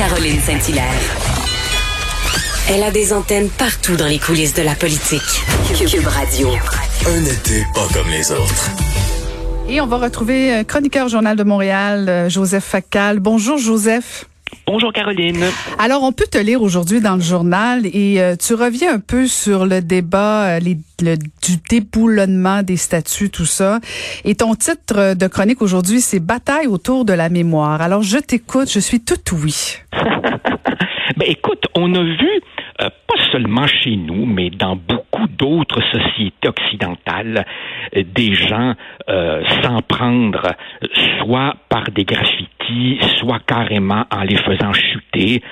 Caroline Saint-Hilaire. Elle a des antennes partout dans les coulisses de la politique. Cube Radio. Un été pas comme les autres. Et on va retrouver euh, chroniqueur Journal de Montréal, euh, Joseph Facal. Bonjour Joseph. Bonjour Caroline. Alors, on peut te lire aujourd'hui dans le journal et euh, tu reviens un peu sur le débat les, le, du déboulonnement des statuts, tout ça. Et ton titre de chronique aujourd'hui, c'est Bataille autour de la mémoire. Alors, je t'écoute, je suis tout oui. écoute, on a vu euh, pas seulement chez nous, mais dans beaucoup d'autres sociétés occidentales, euh, des gens euh, s'en prendre soit par des graffitis, soit carrément en les faisant chuter,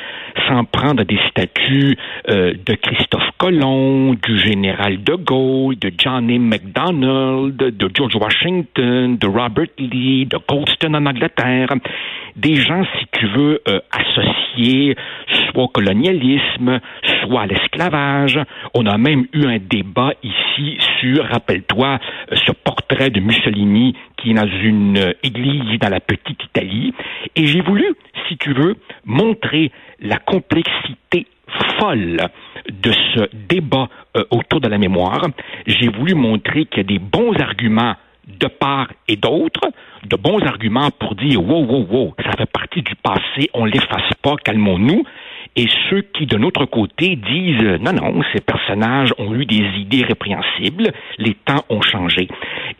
s'en prendre des statues de Christophe Colomb, du général de Gaulle, de John A. MacDonald, de George Washington, de Robert Lee, de Colston en Angleterre. Des gens, si tu veux, associés soit au colonialisme, soit à l'esclavage. On a même eu un débat ici sur, rappelle-toi, ce portrait de Mussolini qui est dans une église dans la petite Italie. Et j'ai voulu, si tu veux, montrer la complexité folle de ce débat euh, autour de la mémoire. J'ai voulu montrer qu'il y a des bons arguments de part et d'autre, de bons arguments pour dire wow, wow, wow, ça fait partie du passé, on l'efface pas, calmons-nous et ceux qui, de notre côté, disent non, non, ces personnages ont eu des idées répréhensibles, les temps ont changé.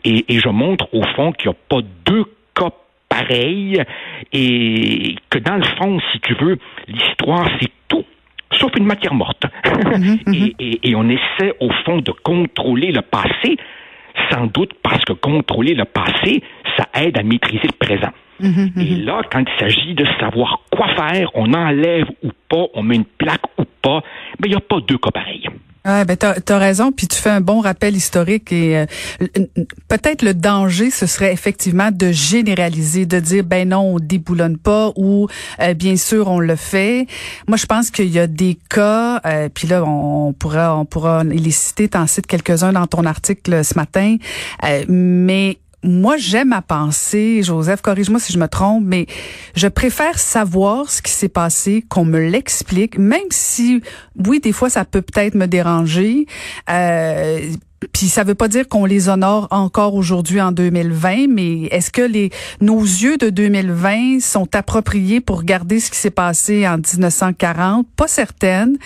Et, je montre au fond qu'il n'y a pas deux cas pareils et que dans le fond, si tu veux, l'histoire, c'est tout sauf une matière morte. Mhm, mhm. et, on essaie, au fond, de contrôler le passé, sans doute parce que contrôler le passé, ça aide à maîtriser le présent. Mhm, et là, quand il s'agit de savoir quoi faire, on enlève ou pas, on met une plaque ou pas, mais il n'y a pas deux cas pareils. Ouais, ben t'as as raison, puis tu fais un bon rappel historique et euh, peut-être le danger, ce serait effectivement de généraliser, de dire ben non, on déboulonne pas ou euh, bien sûr on le fait. Moi, je pense qu'il y a des cas, euh, puis là on, pourra on pourra les citer, t'en cites quelques-uns dans ton article ce matin, mais moi, j'aime à penser, Joseph, corrige-moi si je me trompe, mais je préfère savoir ce qui s'est passé, qu'on me l'explique, même si, oui, des fois, ça peut peut-être me déranger. Euh, puis ça veut pas dire qu'on les honore encore aujourd'hui en 2020, mais est-ce que les nos yeux de 2020 sont appropriés pour regarder ce qui s'est passé en 1940 Pas certaine.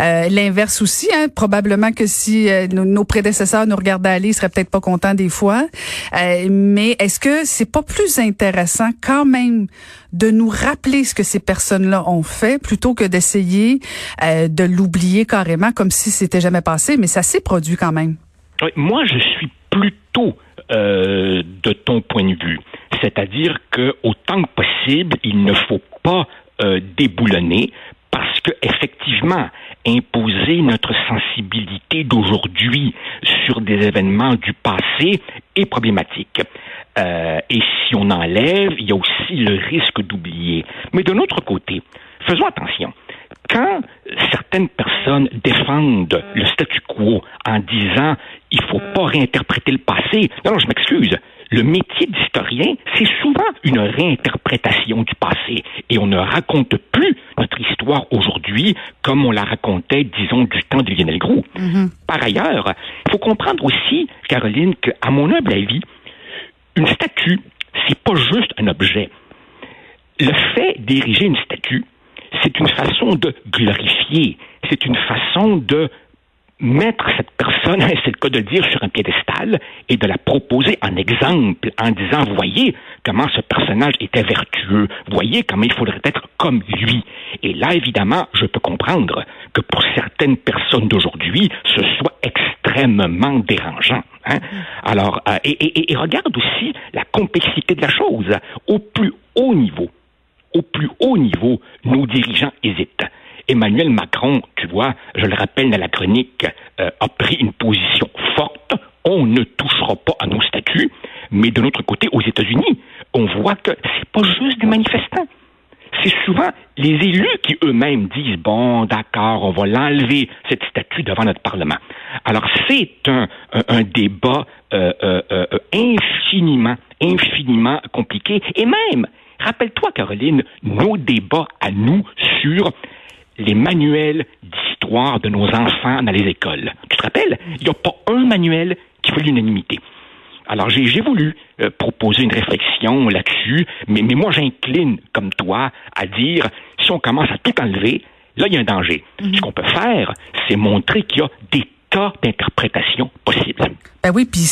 Euh, L'inverse aussi, hein, probablement que si euh, nos, prédécesseurs nous regardaient aller, ils seraient peut-être pas contents des fois. Euh, mais est-ce que c'est pas plus intéressant quand même de nous rappeler ce que ces personnes-là ont fait plutôt que d'essayer euh, de l'oublier carrément comme si c'était jamais passé, mais ça s'est produit quand même. Moi, je suis plutôt euh, de ton point de vue. C'est-à-dire que autant que possible, il ne faut pas euh, déboulonner parce que effectivement, imposer notre sensibilité d'aujourd'hui sur des événements du passé est problématique. Euh, et si on enlève, il y a aussi le risque d'oublier. Mais de l'autre côté, faisons attention quand certaines personnes défendent le statu quo en disant il faut pas réinterpréter le passé, non, non, je m'excuse. Le métier d'historien, c'est souvent une réinterprétation du passé et on ne raconte plus notre histoire aujourd'hui comme on la racontait, disons, du temps de Lionel Groux. Mm-hmm. Par ailleurs, il faut comprendre aussi, Caroline, qu'à mon humble avis, une statue, c'est pas juste un objet. Le fait d'ériger une statue, c'est une façon de glorifier, c'est une façon de mettre cette personne, c'est le cas de le dire, sur un piédestal et de la proposer en exemple, en disant, voyez comment ce personnage était vertueux, voyez comment il faudrait être comme lui. Et là, évidemment, je peux comprendre que pour certaines personnes d'aujourd'hui, ce soit extrêmement dérangeant. Hein. Alors, euh, et regarde aussi la complexité de la chose. Au plus haut niveau, au plus haut niveau, nos dirigeants hésitent. Emmanuel Macron, tu vois, je le rappelle dans la chronique, euh, a pris une position forte. On ne touchera pas à nos statuts. Mais de l'autre côté, aux États-Unis, on voit que c'est pas juste des manifestants. C'est souvent les élus qui eux-mêmes disent bon, d'accord, on va l'enlever cette statue devant notre Parlement. Alors c'est un, débat euh, euh, infiniment, infiniment compliqué et même Rappelle-toi, Caroline, nos débats à nous sur les manuels d'histoire de nos enfants dans les écoles. Tu te rappelles? Il n'y a pas un manuel qui fait l'unanimité. Alors, j'ai voulu euh, proposer une réflexion là-dessus, mais, mais moi, j'incline, comme toi, à dire, si on commence à tout enlever, là, il y a un danger. Mm-hmm. Ce qu'on peut faire, c'est montrer qu'il y a des tas d'interprétations possibles. Ben oui, puis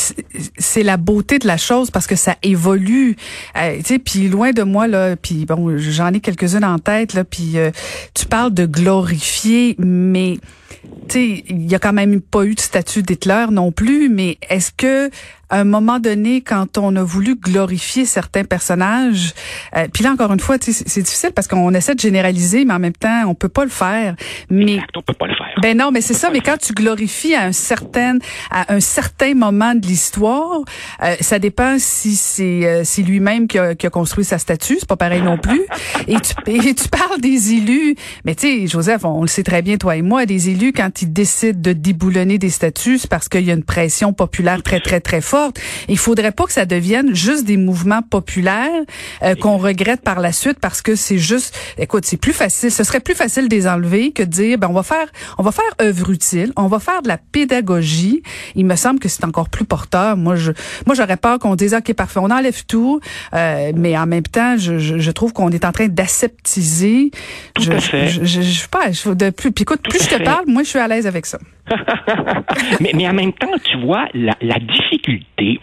c'est la beauté de la chose parce que ça évolue. Euh, tu sais, puis loin de moi là, puis bon, j'en ai quelques-unes en tête là, puis euh, tu parles de glorifier, mais tu sais, il y a quand même pas eu de statut d'Hitler non plus, mais est-ce que à un moment donné, quand on a voulu glorifier certains personnages, euh, puis là encore une fois, c'est difficile parce qu'on essaie de généraliser, mais en même temps, on peut pas le faire. Mais exact, on peut pas le faire. Ben non, mais c'est ça. Mais quand tu glorifies à un certain à un certain moment de l'histoire, euh, ça dépend si c'est euh, lui-même qui a, construit sa statue, c'est pas pareil non plus. Et tu parles des élus, mais tu sais, Joseph, on, le sait très bien toi et moi, des élus quand ils décident de déboulonner des statuts, c'est parce qu'il y a une pression populaire très très très forte il faudrait pas que ça devienne juste des mouvements populaires euh, qu'on regrette par la suite parce que c'est juste, écoute, c'est plus facile. Ce serait plus facile de les enlever que de dire, ben on va faire, on va faire œuvre utile, on va faire de la pédagogie. Il me semble que c'est encore plus porteur. Moi, je, moi, j'aurais peur qu'on dise, ok, parfait, on enlève tout, euh, mais en même temps, je, je, trouve qu'on est en train d'aseptiser. Je, je, je, je, sais pas, de plus, puis écoute, plus je te parle, moi, je suis à l'aise avec ça. mais, mais en même temps, tu vois, la, la difficulté,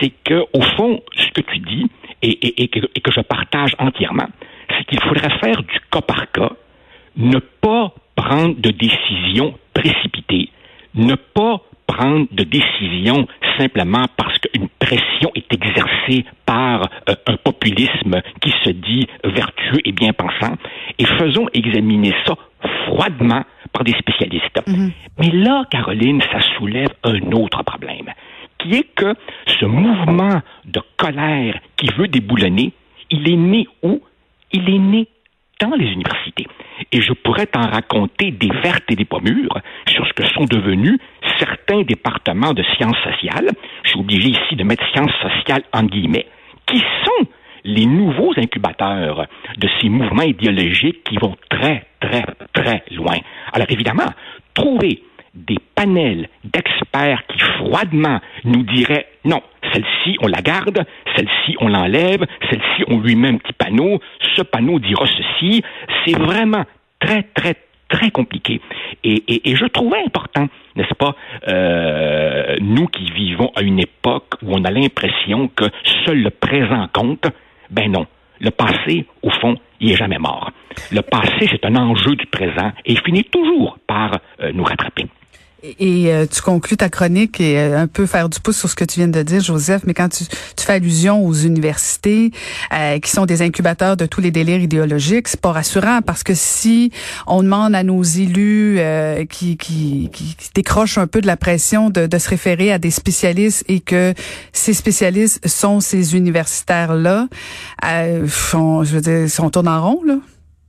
c'est que, au fond, ce que tu dis, et, et, que, et que je partage entièrement, c'est qu'il faudrait faire du cas par cas, ne pas prendre de décision précipitée, ne pas prendre de décision simplement parce qu'une pression est exercée par euh, un populisme qui se dit vertueux et bien pensant, et faisons examiner ça froidement par des spécialistes. Mhm. Mais là, Caroline, ça soulève un autre problème, qui est que ce mouvement de colère qui veut déboulonner, il est né où? Il est né dans les universités. Et je pourrais t'en raconter des vertes et des pommures sur ce que sont devenus certains départements de sciences sociales. Je suis obligé ici de mettre sciences sociales en guillemets, qui sont les nouveaux incubateurs de ces mouvements idéologiques qui vont très, très, très loin. Alors évidemment, trouver des panels d'experts qui froidement nous diraient non, celle-ci on la garde, celle-ci on l'enlève, celle-ci on lui met un petit panneau, ce panneau dira ceci, c'est vraiment très, très, très compliqué. Et, et, et je trouvais important, n'est-ce pas, euh, nous qui vivons à une époque où on a l'impression que seul le présent compte, ben non. Le passé, au fond, il est jamais mort. Le passé, c'est un enjeu du présent et il finit toujours par euh, nous rattraper. Et, euh, tu conclus ta chronique et euh, un peu faire du pouce sur ce que tu viens de dire, Joseph, mais quand tu, tu fais allusion aux universités qui sont des incubateurs de tous les délires idéologiques, c'est pas rassurant parce que si on demande à nos élus qui, qui, qui, décrochent un peu de la pression de, de, se référer à des spécialistes et que ces spécialistes sont ces universitaires-là, je veux dire, on tourne en rond, là.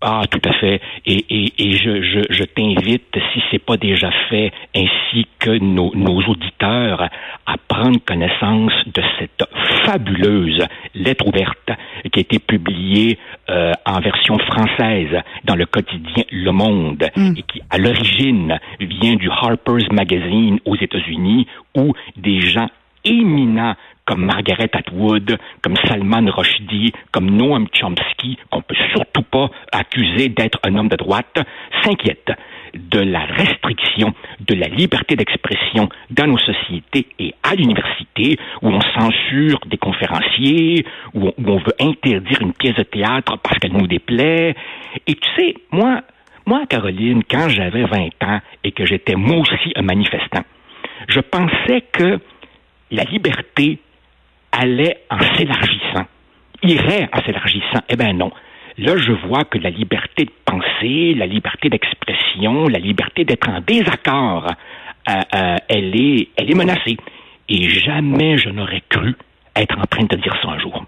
Ah, tout à fait. Et, et, et je, je, je t'invite, si c'est pas déjà fait, ainsi que nos, nos auditeurs, à prendre connaissance de cette fabuleuse lettre ouverte qui a été publiée euh, en version française dans le quotidien Le Monde mm. et qui, à l'origine, vient du Harper's Magazine aux États-Unis, où des gens éminents comme Margaret Atwood, comme Salman Rushdie, comme Noam Chomsky, qu'on peut surtout pas accuser d'être un homme de droite, s'inquiètent de la restriction de la liberté d'expression dans nos sociétés et à l'université, où on censure des conférenciers, où on, où on veut interdire une pièce de théâtre parce qu'elle nous déplaît. Et tu sais, moi, moi, Caroline, quand j'avais 20 ans et que j'étais moi aussi un manifestant, je pensais que la liberté allait en s'élargissant, irait en s'élargissant. Eh bien non. Là, je vois que la liberté de penser, la liberté d'expression, la liberté d'être en désaccord, euh, euh, elle, est, elle est menacée. Et jamais je n'aurais cru être en train de dire ça un jour.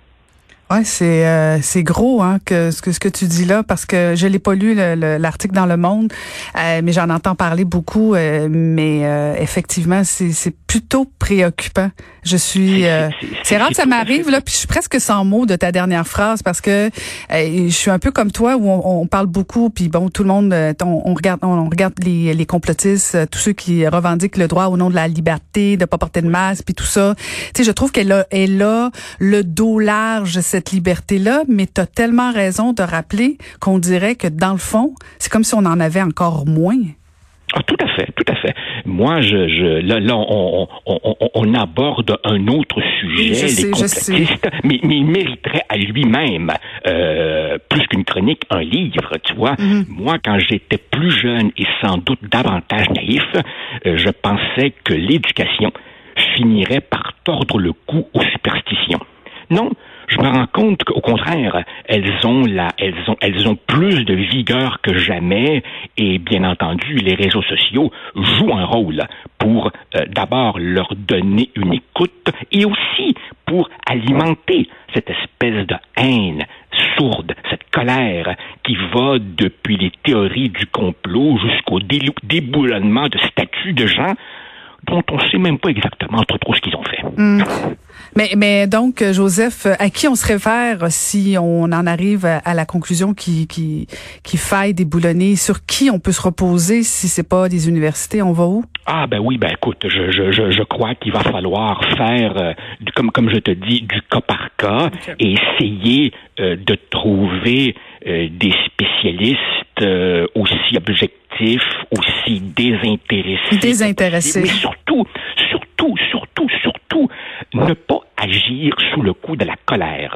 Ouais, c'est euh, c'est gros hein que ce que ce que tu dis là parce que je l'ai pas lu l'article dans le Monde, euh, mais j'en entends parler beaucoup. Euh, mais effectivement, c'est c'est plutôt préoccupant. Je suis c'est rare que ça m'arrive là, puis je suis presque sans mots de ta dernière phrase parce que je suis un peu comme toi où on, parle beaucoup, puis bon tout le monde on, regarde on, regarde les les complotistes, tous ceux qui revendiquent le droit au nom de la liberté de pas porter de masque puis tout ça. Tu sais, je trouve qu'elle a elle a le dos large cette liberté-là, mais tu as tellement raison de rappeler qu'on dirait que dans le fond, c'est comme si on en avait encore moins. Ah, tout à fait, tout à fait. Moi, je, je là, là on, on, on, aborde un autre sujet, les complotistes, mais, mais, il mériterait à lui-même, euh, plus qu'une chronique, un livre, tu vois. Mm-hmm. Moi, quand j'étais plus jeune et sans doute davantage naïf, euh, je pensais que l'éducation finirait par tordre le cou aux superstitions. Non, je me rends compte qu'au contraire, elles ont la, elles ont, elles ont plus de vigueur que jamais. Et bien entendu, les réseaux sociaux jouent un rôle pour euh, d'abord leur donner une écoute et aussi pour alimenter cette espèce de haine sourde, cette colère qui va depuis les théories du complot jusqu'au déboulonnement de statuts de gens dont on ne sait même pas exactement trop, trop ce qu'ils ont fait. Hmm. Mais, mais donc, Joseph, à qui on se réfère si on en arrive à la conclusion qui, qui, qui faille déboulonner? Sur qui on peut se reposer si c'est pas des universités? On va où? Ah ben oui, ben écoute, je, je, je, crois qu'il va falloir faire, euh, comme, comme je te dis, du cas par cas et essayer euh, de trouver euh, des spécialistes aussi objectifs, aussi désintéressés. Désintéressés. Mais surtout, surtout, surtout, surtout, ne pas agir sous le coup de la colère.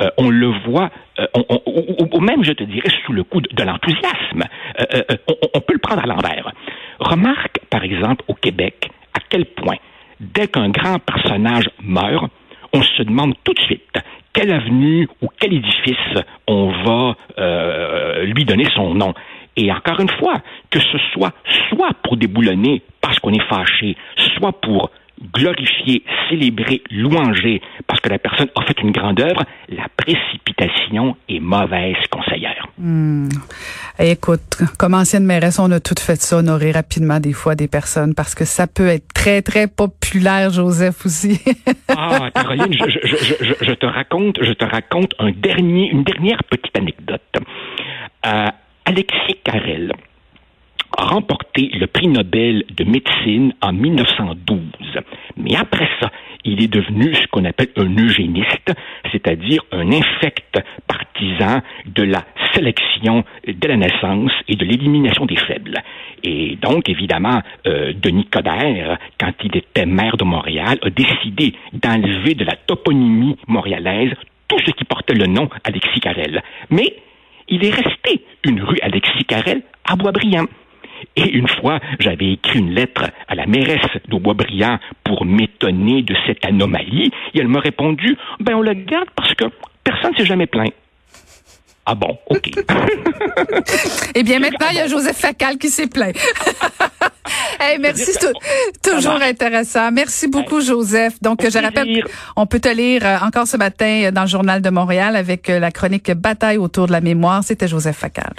Euh, on le voit, euh, ou, même, je te dirais, sous le coup de, l'enthousiasme. Euh, on, peut le prendre à l'envers. Remarque, par exemple, au Québec, à quel point, dès qu'un grand personnage meurt, on se demande tout de suite quelle avenue ou quel édifice on va lui donner son nom. Et encore une fois, que ce soit soit pour déboulonner parce qu'on est fâché, soit pour glorifier, célébrer, louanger parce que la personne a fait une grande œuvre, la précipitation est mauvaise conseillère. Hmm. Écoute, comme ancienne mairesse, on a tout fait ça, honorer rapidement des fois des personnes parce que ça peut être très, très populaire, Joseph, aussi. ah, Caroline, je, te raconte, je te raconte un dernier, une dernière petite anecdote. Euh, Alexis Carrel, a remporté le prix Nobel de médecine en 1912. Mais après ça, il est devenu ce qu'on appelle un eugéniste, c'est-à-dire un infect partisan de la sélection de la naissance et de l'élimination des faibles. Et donc, évidemment, euh, Denis Coderre, quand il était maire de Montréal, a décidé d'enlever de la toponymie montréalaise tout ce qui portait le nom Alexis Carrel. Mais il est resté une rue Alexis Carrel à Boisbriand. Et une fois, j'avais écrit une lettre à la mairesse de Boisbriand pour m'étonner de cette anomalie, et elle m'a répondu, ben on la garde parce que personne ne s'est jamais plaint. Ah bon, OK. eh bien, maintenant, il y a Joseph Facal qui s'est plaint. hey, merci, toujours intéressant. Merci beaucoup, Joseph. Donc, je rappelle, on peut te lire euh, encore ce matin dans le Journal de Montréal avec euh, la chronique Bataille autour de la mémoire. C'était Joseph Facal.